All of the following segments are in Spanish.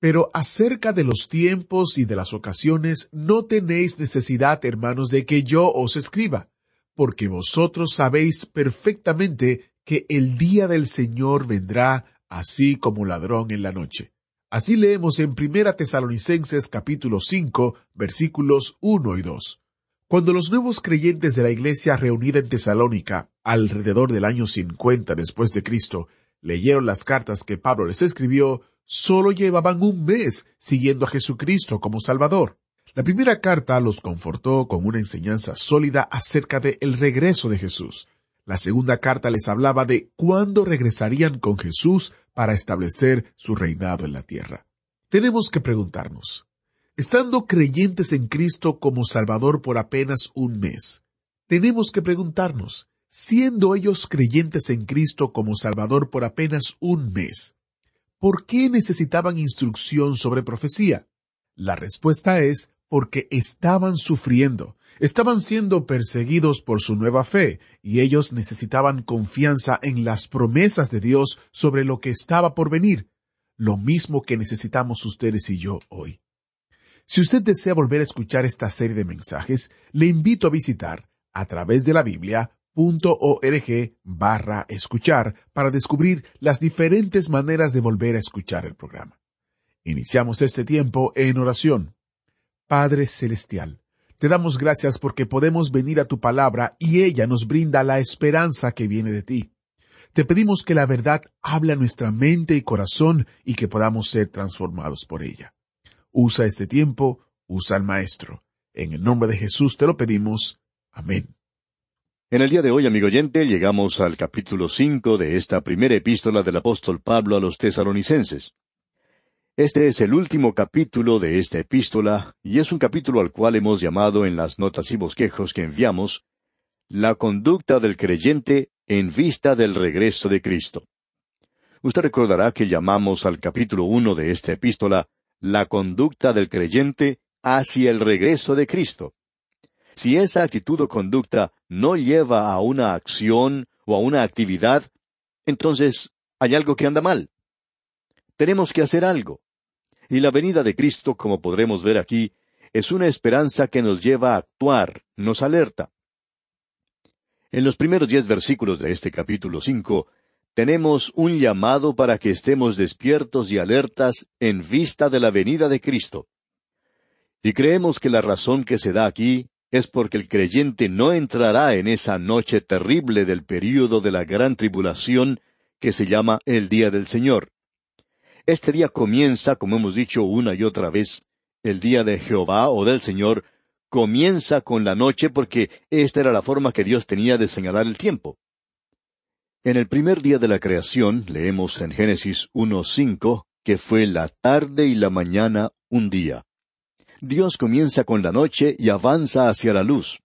Pero acerca de los tiempos y de las ocasiones, no tenéis necesidad, hermanos, de que yo os escriba, porque vosotros sabéis perfectamente que el día del Señor vendrá así como ladrón en la noche. Así leemos en Primera Tesalonicenses capítulo 5, versículos 1 y 2. Cuando los nuevos creyentes de la iglesia reunida en Tesalónica, alrededor del año 50 después de Cristo, leyeron las cartas que Pablo les escribió, solo llevaban un mes siguiendo a Jesucristo como Salvador. La primera carta los confortó con una enseñanza sólida acerca de el regreso de Jesús. La segunda carta les hablaba de cuándo regresarían con Jesús para establecer su reinado en la tierra. Tenemos que preguntarnos, estando creyentes en Cristo como Salvador por apenas un mes, tenemos que preguntarnos, siendo ellos creyentes en Cristo como Salvador por apenas un mes, ¿por qué necesitaban instrucción sobre profecía? La respuesta es porque estaban sufriendo, estaban siendo perseguidos por su nueva fe, y ellos necesitaban confianza en las promesas de Dios sobre lo que estaba por venir, lo mismo que necesitamos ustedes y yo hoy. Si usted desea volver a escuchar esta serie de mensajes, le invito a visitar a través de la Biblia .org barra escuchar para descubrir las diferentes maneras de volver a escuchar el programa. Iniciamos este tiempo en oración. Padre Celestial, te damos gracias porque podemos venir a tu palabra y ella nos brinda la esperanza que viene de ti. Te pedimos que la verdad hable a nuestra mente y corazón y que podamos ser transformados por ella. Usa este tiempo, usa al Maestro. En el nombre de Jesús te lo pedimos. Amén. En el día de hoy, amigo oyente, llegamos al capítulo cinco de esta primera epístola del apóstol Pablo a los tesaronicenses. Este es el último capítulo de esta epístola, y es un capítulo al cual hemos llamado en las notas y bosquejos que enviamos, La conducta del creyente en vista del regreso de Cristo. Usted recordará que llamamos al capítulo uno de esta epístola La conducta del creyente hacia el regreso de Cristo. Si esa actitud o conducta no lleva a una acción o a una actividad, entonces hay algo que anda mal. Tenemos que hacer algo. Y la venida de Cristo, como podremos ver aquí, es una esperanza que nos lleva a actuar, nos alerta. En los primeros diez versículos de este capítulo cinco, tenemos un llamado para que estemos despiertos y alertas en vista de la venida de Cristo. Y creemos que la razón que se da aquí es porque el creyente no entrará en esa noche terrible del período de la gran tribulación que se llama el día del Señor. Este día comienza, como hemos dicho una y otra vez, el día de Jehová o del Señor, comienza con la noche porque esta era la forma que Dios tenía de señalar el tiempo. En el primer día de la creación, leemos en Génesis 1.5, que fue la tarde y la mañana un día. Dios comienza con la noche y avanza hacia la luz.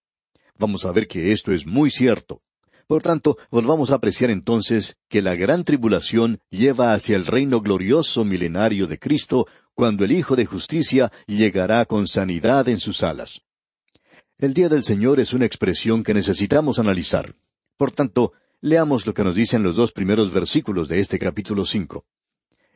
Vamos a ver que esto es muy cierto. Por tanto, volvamos a apreciar entonces que la gran tribulación lleva hacia el reino glorioso milenario de Cristo cuando el Hijo de Justicia llegará con sanidad en sus alas. El día del Señor es una expresión que necesitamos analizar. Por tanto, leamos lo que nos dicen los dos primeros versículos de este capítulo cinco.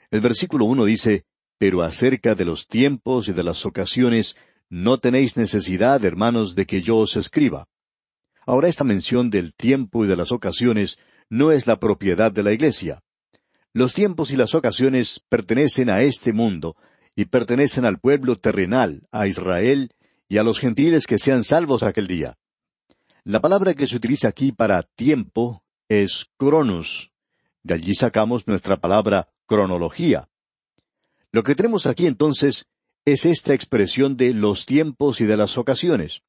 El versículo uno dice, Pero acerca de los tiempos y de las ocasiones, no tenéis necesidad, hermanos, de que yo os escriba. Ahora esta mención del tiempo y de las ocasiones no es la propiedad de la Iglesia. Los tiempos y las ocasiones pertenecen a este mundo, y pertenecen al pueblo terrenal, a Israel y a los gentiles que sean salvos aquel día. La palabra que se utiliza aquí para tiempo es cronos. De allí sacamos nuestra palabra cronología. Lo que tenemos aquí entonces es esta expresión de los tiempos y de las ocasiones.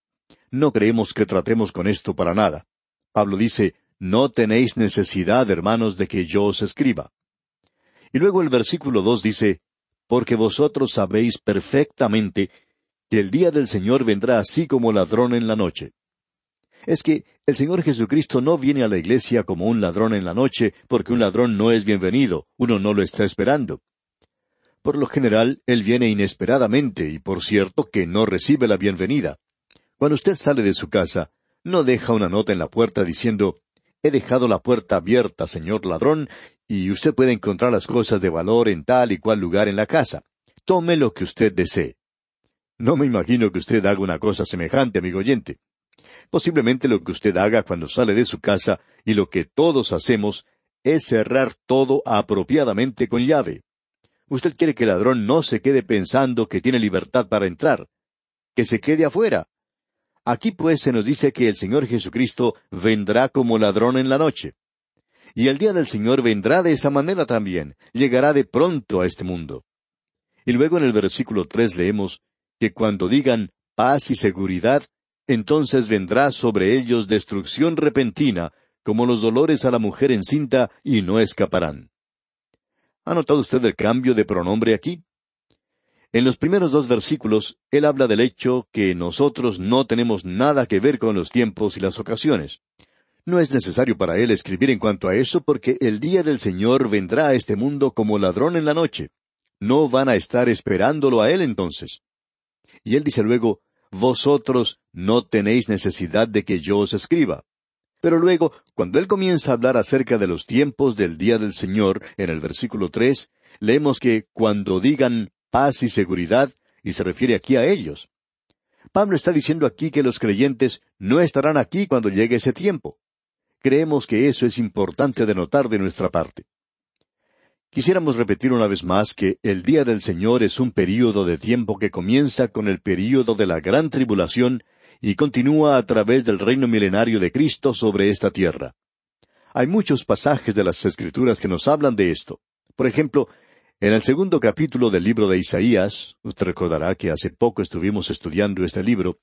No creemos que tratemos con esto para nada. Pablo dice, No tenéis necesidad, hermanos, de que yo os escriba. Y luego el versículo dos dice, Porque vosotros sabéis perfectamente que el día del Señor vendrá así como ladrón en la noche. Es que el Señor Jesucristo no viene a la iglesia como un ladrón en la noche, porque un ladrón no es bienvenido, uno no lo está esperando. Por lo general, Él viene inesperadamente y por cierto que no recibe la bienvenida. Cuando usted sale de su casa, no deja una nota en la puerta diciendo, He dejado la puerta abierta, señor ladrón, y usted puede encontrar las cosas de valor en tal y cual lugar en la casa. Tome lo que usted desee. No me imagino que usted haga una cosa semejante, amigo oyente. Posiblemente lo que usted haga cuando sale de su casa y lo que todos hacemos es cerrar todo apropiadamente con llave. Usted quiere que el ladrón no se quede pensando que tiene libertad para entrar, que se quede afuera. Aquí pues se nos dice que el Señor Jesucristo vendrá como ladrón en la noche. Y el día del Señor vendrá de esa manera también, llegará de pronto a este mundo. Y luego en el versículo tres leemos que cuando digan paz y seguridad, entonces vendrá sobre ellos destrucción repentina, como los dolores a la mujer encinta, y no escaparán. ¿Ha notado usted el cambio de pronombre aquí? En los primeros dos versículos, él habla del hecho que nosotros no tenemos nada que ver con los tiempos y las ocasiones. No es necesario para él escribir en cuanto a eso porque el día del Señor vendrá a este mundo como ladrón en la noche. No van a estar esperándolo a él entonces. Y él dice luego, Vosotros no tenéis necesidad de que yo os escriba. Pero luego, cuando él comienza a hablar acerca de los tiempos del día del Señor, en el versículo tres, leemos que cuando digan paz y seguridad, y se refiere aquí a ellos. Pablo está diciendo aquí que los creyentes no estarán aquí cuando llegue ese tiempo. Creemos que eso es importante de notar de nuestra parte. Quisiéramos repetir una vez más que el día del Señor es un período de tiempo que comienza con el período de la gran tribulación y continúa a través del reino milenario de Cristo sobre esta tierra. Hay muchos pasajes de las Escrituras que nos hablan de esto. Por ejemplo, en el segundo capítulo del libro de Isaías, usted recordará que hace poco estuvimos estudiando este libro,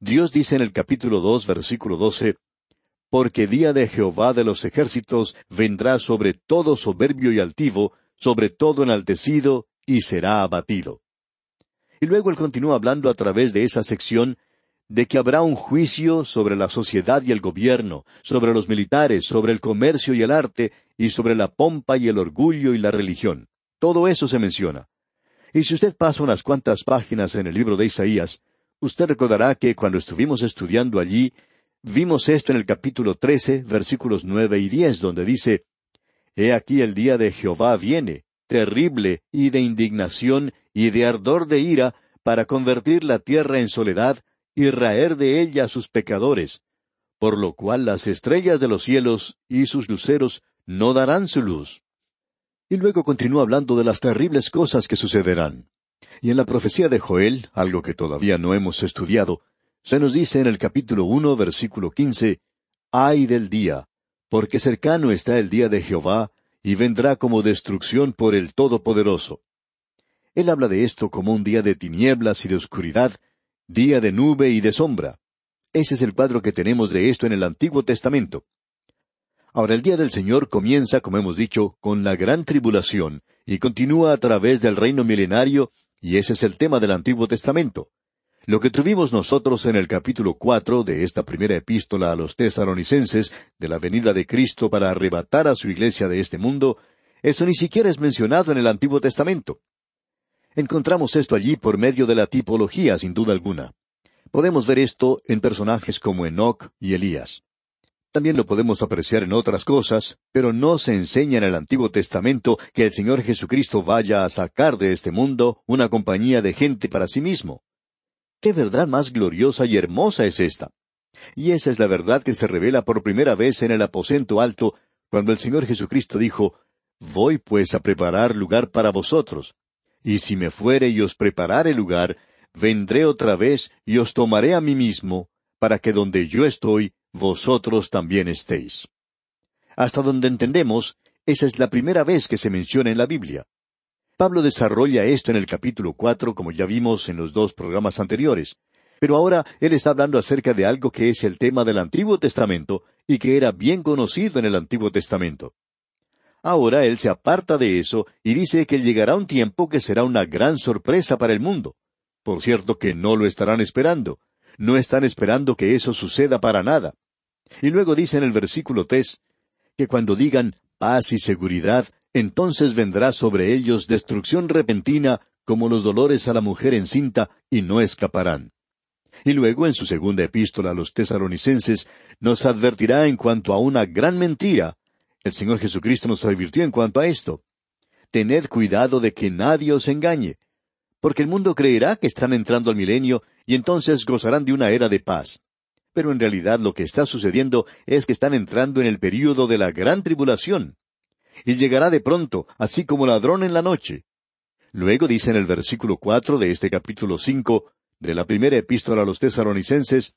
Dios dice en el capítulo dos, versículo doce, Porque día de Jehová de los ejércitos vendrá sobre todo soberbio y altivo, sobre todo enaltecido, y será abatido. Y luego él continúa hablando a través de esa sección de que habrá un juicio sobre la sociedad y el gobierno, sobre los militares, sobre el comercio y el arte, y sobre la pompa y el orgullo y la religión. Todo eso se menciona. Y si usted pasa unas cuantas páginas en el libro de Isaías, usted recordará que cuando estuvimos estudiando allí, vimos esto en el capítulo trece, versículos nueve y diez, donde dice He aquí el día de Jehová viene, terrible y de indignación y de ardor de ira, para convertir la tierra en soledad y raer de ella a sus pecadores, por lo cual las estrellas de los cielos y sus luceros no darán su luz. Y luego continúa hablando de las terribles cosas que sucederán. Y en la profecía de Joel, algo que todavía no hemos estudiado, se nos dice en el capítulo uno, versículo quince, Ay del día, porque cercano está el día de Jehová, y vendrá como destrucción por el Todopoderoso. Él habla de esto como un día de tinieblas y de oscuridad, día de nube y de sombra. Ese es el cuadro que tenemos de esto en el Antiguo Testamento. Ahora el día del Señor comienza, como hemos dicho, con la gran tribulación, y continúa a través del reino milenario, y ese es el tema del Antiguo Testamento. Lo que tuvimos nosotros en el capítulo cuatro de esta primera epístola a los tesaronicenses de la venida de Cristo para arrebatar a su iglesia de este mundo, eso ni siquiera es mencionado en el Antiguo Testamento. Encontramos esto allí por medio de la tipología, sin duda alguna. Podemos ver esto en personajes como Enoch y Elías. También lo podemos apreciar en otras cosas, pero no se enseña en el Antiguo Testamento que el Señor Jesucristo vaya a sacar de este mundo una compañía de gente para sí mismo. ¿Qué verdad más gloriosa y hermosa es esta? Y esa es la verdad que se revela por primera vez en el aposento alto, cuando el Señor Jesucristo dijo, Voy pues a preparar lugar para vosotros. Y si me fuere y os preparare lugar, vendré otra vez y os tomaré a mí mismo, para que donde yo estoy, vosotros también estéis. Hasta donde entendemos, esa es la primera vez que se menciona en la Biblia. Pablo desarrolla esto en el capítulo cuatro, como ya vimos en los dos programas anteriores, pero ahora él está hablando acerca de algo que es el tema del Antiguo Testamento y que era bien conocido en el Antiguo Testamento. Ahora Él se aparta de eso y dice que llegará un tiempo que será una gran sorpresa para el mundo. Por cierto que no lo estarán esperando. No están esperando que eso suceda para nada. Y luego dice en el versículo tres que cuando digan paz y seguridad, entonces vendrá sobre ellos destrucción repentina como los dolores a la mujer encinta, y no escaparán. Y luego en su segunda epístola a los tesaronicenses nos advertirá en cuanto a una gran mentira. El Señor Jesucristo nos advirtió en cuanto a esto. Tened cuidado de que nadie os engañe, porque el mundo creerá que están entrando al milenio y entonces gozarán de una era de paz. Pero en realidad lo que está sucediendo es que están entrando en el período de la gran tribulación. Y llegará de pronto, así como ladrón en la noche. Luego dice en el versículo cuatro de este capítulo cinco de la primera epístola a los tesaronicenses,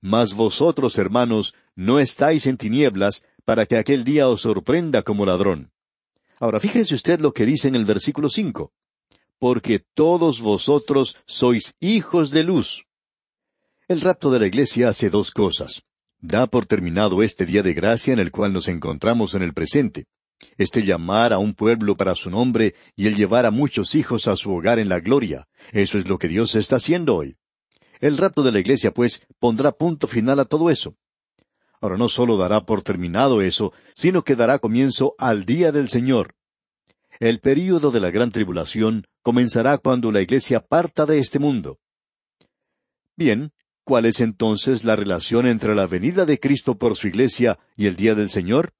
Mas vosotros, hermanos, no estáis en tinieblas, para que aquel día os sorprenda como ladrón. Ahora fíjese usted lo que dice en el versículo cinco. Porque todos vosotros sois hijos de luz. El rapto de la iglesia hace dos cosas. Da por terminado este día de gracia en el cual nos encontramos en el presente este llamar a un pueblo para su nombre y el llevar a muchos hijos a su hogar en la gloria. Eso es lo que Dios está haciendo hoy. El rapto de la iglesia, pues, pondrá punto final a todo eso. Ahora no solo dará por terminado eso, sino que dará comienzo al día del Señor. El período de la gran tribulación comenzará cuando la iglesia parta de este mundo. Bien, ¿cuál es entonces la relación entre la venida de Cristo por su iglesia y el día del Señor?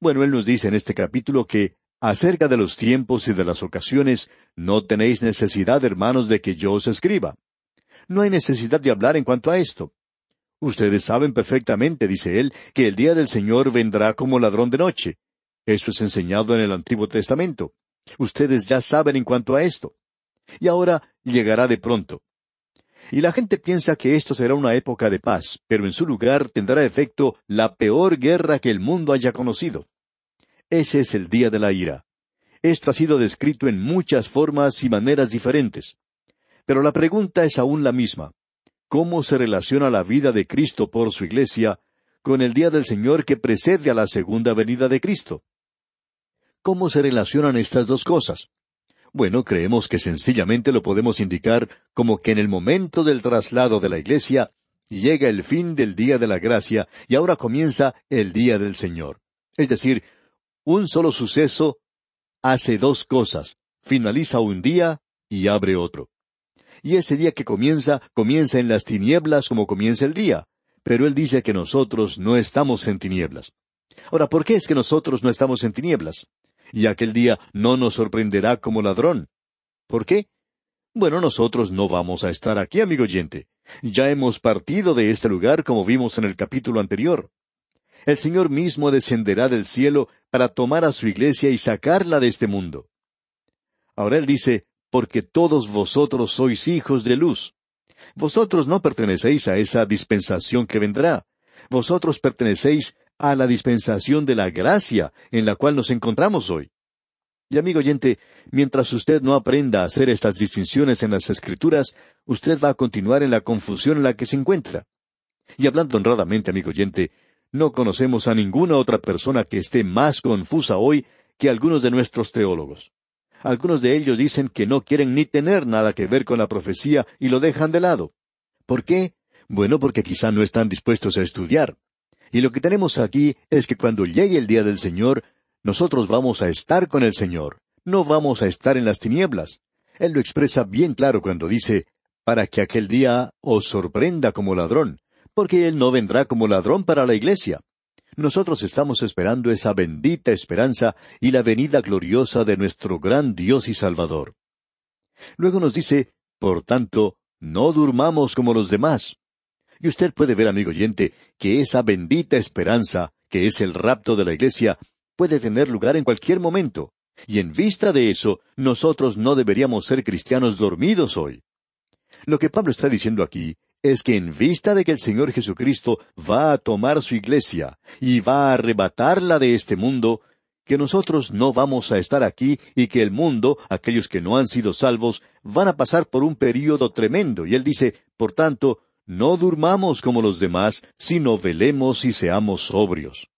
Bueno, Él nos dice en este capítulo que acerca de los tiempos y de las ocasiones, no tenéis necesidad, hermanos, de que yo os escriba. No hay necesidad de hablar en cuanto a esto. Ustedes saben perfectamente, dice él, que el día del Señor vendrá como ladrón de noche. Eso es enseñado en el Antiguo Testamento. Ustedes ya saben en cuanto a esto. Y ahora llegará de pronto. Y la gente piensa que esto será una época de paz, pero en su lugar tendrá efecto la peor guerra que el mundo haya conocido. Ese es el día de la ira. Esto ha sido descrito en muchas formas y maneras diferentes. Pero la pregunta es aún la misma. ¿Cómo se relaciona la vida de Cristo por su iglesia con el día del Señor que precede a la segunda venida de Cristo? ¿Cómo se relacionan estas dos cosas? Bueno, creemos que sencillamente lo podemos indicar como que en el momento del traslado de la iglesia llega el fin del día de la gracia y ahora comienza el día del Señor. Es decir, un solo suceso hace dos cosas, finaliza un día y abre otro. Y ese día que comienza, comienza en las tinieblas como comienza el día. Pero Él dice que nosotros no estamos en tinieblas. Ahora, ¿por qué es que nosotros no estamos en tinieblas? Y aquel día no nos sorprenderá como ladrón. ¿Por qué? Bueno, nosotros no vamos a estar aquí, amigo oyente. Ya hemos partido de este lugar como vimos en el capítulo anterior el Señor mismo descenderá del cielo para tomar a su iglesia y sacarla de este mundo. Ahora Él dice, porque todos vosotros sois hijos de luz. Vosotros no pertenecéis a esa dispensación que vendrá. Vosotros pertenecéis a la dispensación de la gracia en la cual nos encontramos hoy. Y amigo oyente, mientras usted no aprenda a hacer estas distinciones en las Escrituras, usted va a continuar en la confusión en la que se encuentra. Y hablando honradamente, amigo oyente, no conocemos a ninguna otra persona que esté más confusa hoy que algunos de nuestros teólogos. Algunos de ellos dicen que no quieren ni tener nada que ver con la profecía y lo dejan de lado. ¿Por qué? Bueno, porque quizá no están dispuestos a estudiar. Y lo que tenemos aquí es que cuando llegue el día del Señor, nosotros vamos a estar con el Señor. No vamos a estar en las tinieblas. Él lo expresa bien claro cuando dice, para que aquel día os sorprenda como ladrón porque Él no vendrá como ladrón para la iglesia. Nosotros estamos esperando esa bendita esperanza y la venida gloriosa de nuestro gran Dios y Salvador. Luego nos dice, por tanto, no durmamos como los demás. Y usted puede ver, amigo oyente, que esa bendita esperanza, que es el rapto de la iglesia, puede tener lugar en cualquier momento. Y en vista de eso, nosotros no deberíamos ser cristianos dormidos hoy. Lo que Pablo está diciendo aquí es que en vista de que el Señor Jesucristo va a tomar su iglesia y va a arrebatarla de este mundo, que nosotros no vamos a estar aquí y que el mundo, aquellos que no han sido salvos, van a pasar por un período tremendo. Y él dice, por tanto, no durmamos como los demás, sino velemos y seamos sobrios.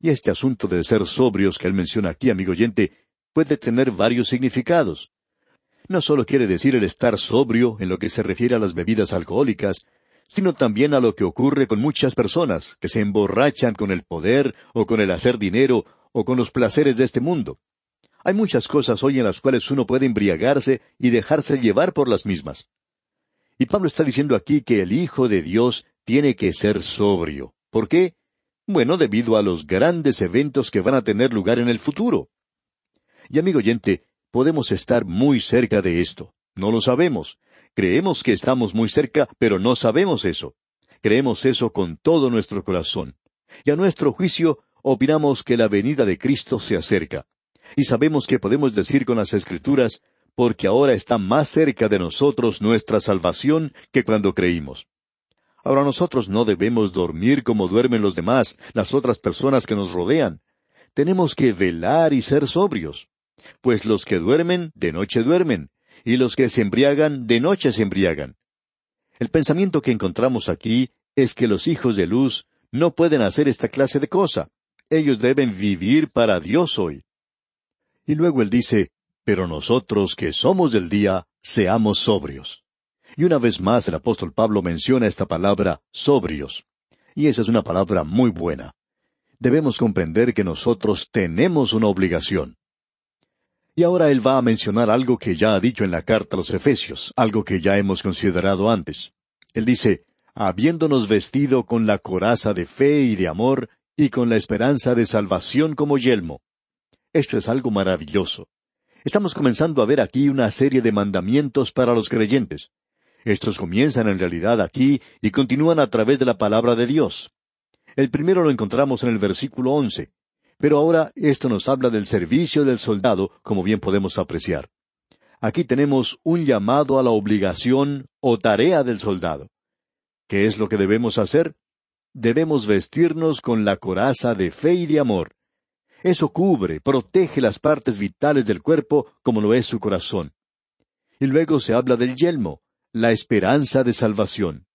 Y este asunto de ser sobrios que él menciona aquí, amigo oyente, puede tener varios significados. No solo quiere decir el estar sobrio en lo que se refiere a las bebidas alcohólicas, sino también a lo que ocurre con muchas personas que se emborrachan con el poder o con el hacer dinero o con los placeres de este mundo. Hay muchas cosas hoy en las cuales uno puede embriagarse y dejarse llevar por las mismas. Y Pablo está diciendo aquí que el Hijo de Dios tiene que ser sobrio. ¿Por qué? Bueno, debido a los grandes eventos que van a tener lugar en el futuro. Y amigo oyente, podemos estar muy cerca de esto. No lo sabemos. Creemos que estamos muy cerca, pero no sabemos eso. Creemos eso con todo nuestro corazón. Y a nuestro juicio, opinamos que la venida de Cristo se acerca. Y sabemos que podemos decir con las Escrituras, porque ahora está más cerca de nosotros nuestra salvación que cuando creímos. Ahora nosotros no debemos dormir como duermen los demás, las otras personas que nos rodean. Tenemos que velar y ser sobrios. Pues los que duermen, de noche duermen, y los que se embriagan, de noche se embriagan. El pensamiento que encontramos aquí es que los hijos de luz no pueden hacer esta clase de cosa. Ellos deben vivir para Dios hoy. Y luego él dice, pero nosotros que somos del día, seamos sobrios. Y una vez más el apóstol Pablo menciona esta palabra sobrios. Y esa es una palabra muy buena. Debemos comprender que nosotros tenemos una obligación. Y ahora él va a mencionar algo que ya ha dicho en la carta a los Efesios, algo que ya hemos considerado antes. Él dice, habiéndonos vestido con la coraza de fe y de amor, y con la esperanza de salvación como yelmo. Esto es algo maravilloso. Estamos comenzando a ver aquí una serie de mandamientos para los creyentes. Estos comienzan en realidad aquí y continúan a través de la palabra de Dios. El primero lo encontramos en el versículo once. Pero ahora esto nos habla del servicio del soldado, como bien podemos apreciar. Aquí tenemos un llamado a la obligación o tarea del soldado. ¿Qué es lo que debemos hacer? Debemos vestirnos con la coraza de fe y de amor. Eso cubre, protege las partes vitales del cuerpo como lo es su corazón. Y luego se habla del yelmo, la esperanza de salvación.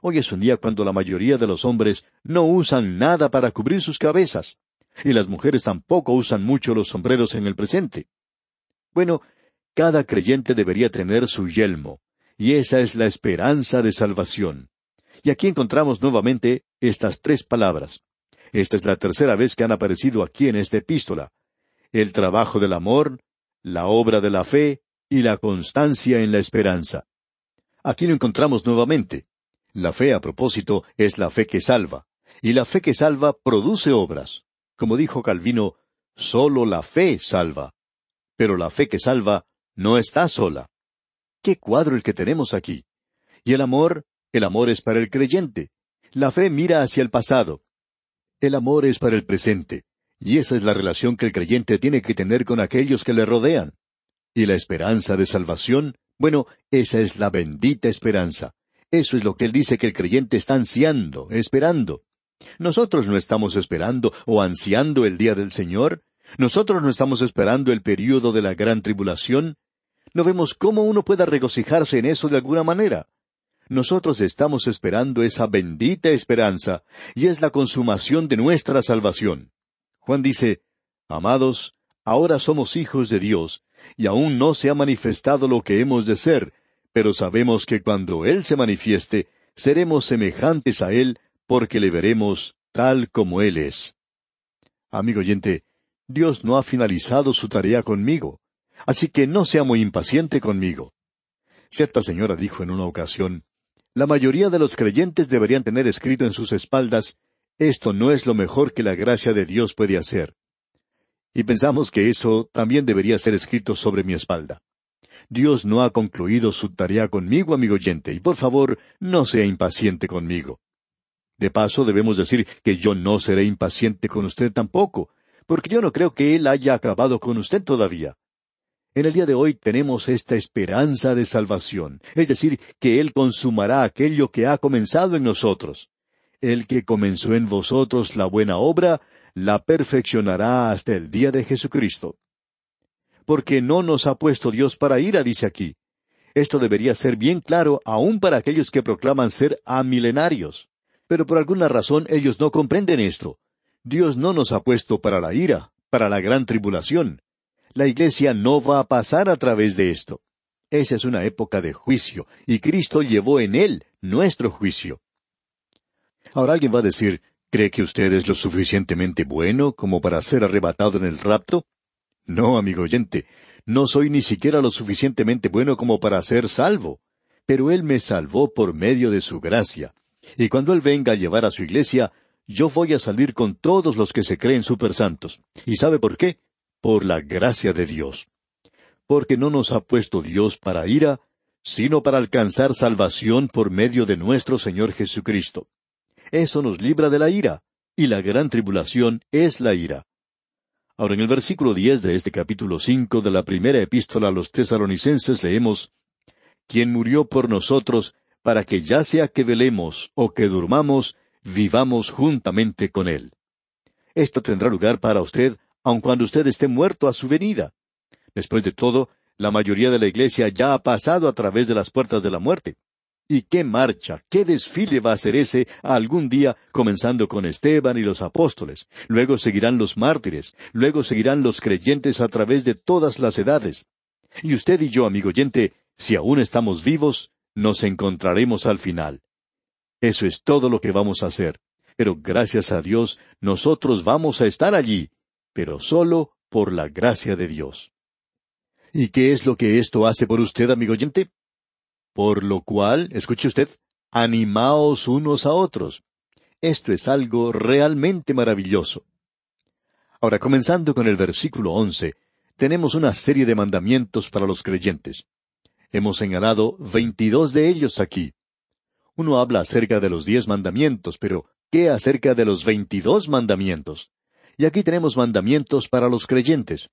Hoy es un día cuando la mayoría de los hombres no usan nada para cubrir sus cabezas y las mujeres tampoco usan mucho los sombreros en el presente. Bueno, cada creyente debería tener su yelmo, y esa es la esperanza de salvación. Y aquí encontramos nuevamente estas tres palabras. Esta es la tercera vez que han aparecido aquí en esta epístola. El trabajo del amor, la obra de la fe y la constancia en la esperanza. Aquí lo encontramos nuevamente. La fe, a propósito, es la fe que salva, y la fe que salva produce obras. Como dijo Calvino, solo la fe salva. Pero la fe que salva no está sola. Qué cuadro el que tenemos aquí. Y el amor, el amor es para el creyente. La fe mira hacia el pasado. El amor es para el presente. Y esa es la relación que el creyente tiene que tener con aquellos que le rodean. Y la esperanza de salvación, bueno, esa es la bendita esperanza. Eso es lo que él dice que el creyente está ansiando, esperando. Nosotros no estamos esperando o ansiando el día del Señor. Nosotros no estamos esperando el período de la gran tribulación. No vemos cómo uno pueda regocijarse en eso de alguna manera. Nosotros estamos esperando esa bendita esperanza, y es la consumación de nuestra salvación. Juan dice, Amados, ahora somos hijos de Dios, y aún no se ha manifestado lo que hemos de ser, pero sabemos que cuando Él se manifieste, seremos semejantes a Él, porque le veremos tal como Él es. Amigo oyente, Dios no ha finalizado su tarea conmigo, así que no sea muy impaciente conmigo. Cierta señora dijo en una ocasión, la mayoría de los creyentes deberían tener escrito en sus espaldas, esto no es lo mejor que la gracia de Dios puede hacer. Y pensamos que eso también debería ser escrito sobre mi espalda. Dios no ha concluido su tarea conmigo, amigo oyente, y por favor, no sea impaciente conmigo. De paso, debemos decir que yo no seré impaciente con usted tampoco, porque yo no creo que Él haya acabado con usted todavía. En el día de hoy tenemos esta esperanza de salvación, es decir, que Él consumará aquello que ha comenzado en nosotros. El que comenzó en vosotros la buena obra, la perfeccionará hasta el día de Jesucristo. Porque no nos ha puesto Dios para ira, dice aquí. Esto debería ser bien claro aún para aquellos que proclaman ser amilenarios. Pero por alguna razón ellos no comprenden esto. Dios no nos ha puesto para la ira, para la gran tribulación. La iglesia no va a pasar a través de esto. Esa es una época de juicio, y Cristo llevó en él nuestro juicio. Ahora alguien va a decir, ¿cree que usted es lo suficientemente bueno como para ser arrebatado en el rapto? No, amigo oyente, no soy ni siquiera lo suficientemente bueno como para ser salvo, pero Él me salvó por medio de su gracia. Y cuando Él venga a llevar a su iglesia, yo voy a salir con todos los que se creen supersantos. ¿Y sabe por qué? Por la gracia de Dios. Porque no nos ha puesto Dios para ira, sino para alcanzar salvación por medio de nuestro Señor Jesucristo. Eso nos libra de la ira, y la gran tribulación es la ira. Ahora en el versículo diez de este capítulo cinco de la primera epístola a los tesalonicenses leemos quien murió por nosotros, para que ya sea que velemos o que durmamos, vivamos juntamente con Él. Esto tendrá lugar para usted, aun cuando usted esté muerto a su venida. Después de todo, la mayoría de la iglesia ya ha pasado a través de las puertas de la muerte. ¿Y qué marcha, qué desfile va a ser ese algún día, comenzando con Esteban y los apóstoles? Luego seguirán los mártires, luego seguirán los creyentes a través de todas las edades. Y usted y yo, amigo oyente, si aún estamos vivos, nos encontraremos al final. Eso es todo lo que vamos a hacer. Pero gracias a Dios, nosotros vamos a estar allí, pero solo por la gracia de Dios. ¿Y qué es lo que esto hace por usted, amigo oyente? Por lo cual, escuche usted, animaos unos a otros. Esto es algo realmente maravilloso. Ahora, comenzando con el versículo once, tenemos una serie de mandamientos para los creyentes. Hemos señalado veintidós de ellos aquí. Uno habla acerca de los diez mandamientos, pero ¿qué acerca de los veintidós mandamientos? Y aquí tenemos mandamientos para los creyentes.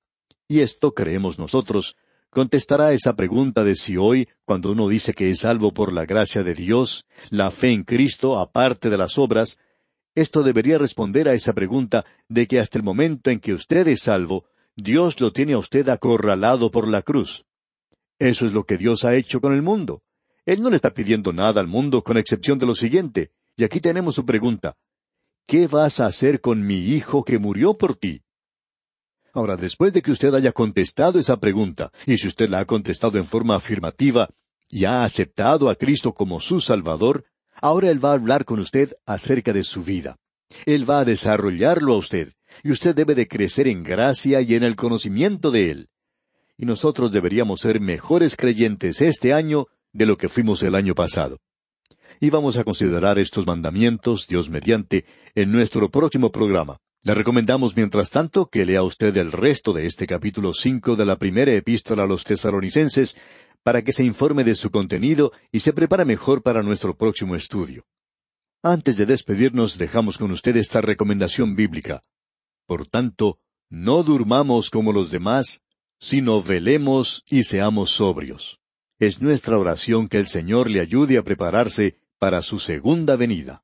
Y esto, creemos nosotros, contestará esa pregunta de si hoy, cuando uno dice que es salvo por la gracia de Dios, la fe en Cristo, aparte de las obras, esto debería responder a esa pregunta de que hasta el momento en que usted es salvo, Dios lo tiene a usted acorralado por la cruz. Eso es lo que Dios ha hecho con el mundo. Él no le está pidiendo nada al mundo con excepción de lo siguiente. Y aquí tenemos su pregunta. ¿Qué vas a hacer con mi hijo que murió por ti? Ahora, después de que usted haya contestado esa pregunta, y si usted la ha contestado en forma afirmativa y ha aceptado a Cristo como su Salvador, ahora Él va a hablar con usted acerca de su vida. Él va a desarrollarlo a usted, y usted debe de crecer en gracia y en el conocimiento de Él y nosotros deberíamos ser mejores creyentes este año de lo que fuimos el año pasado. Y vamos a considerar estos mandamientos, Dios mediante, en nuestro próximo programa. Le recomendamos, mientras tanto, que lea usted el resto de este capítulo cinco de la primera epístola a los tesalonicenses, para que se informe de su contenido y se prepare mejor para nuestro próximo estudio. Antes de despedirnos, dejamos con usted esta recomendación bíblica. Por tanto, no durmamos como los demás, sino velemos y seamos sobrios. Es nuestra oración que el Señor le ayude a prepararse para su segunda venida.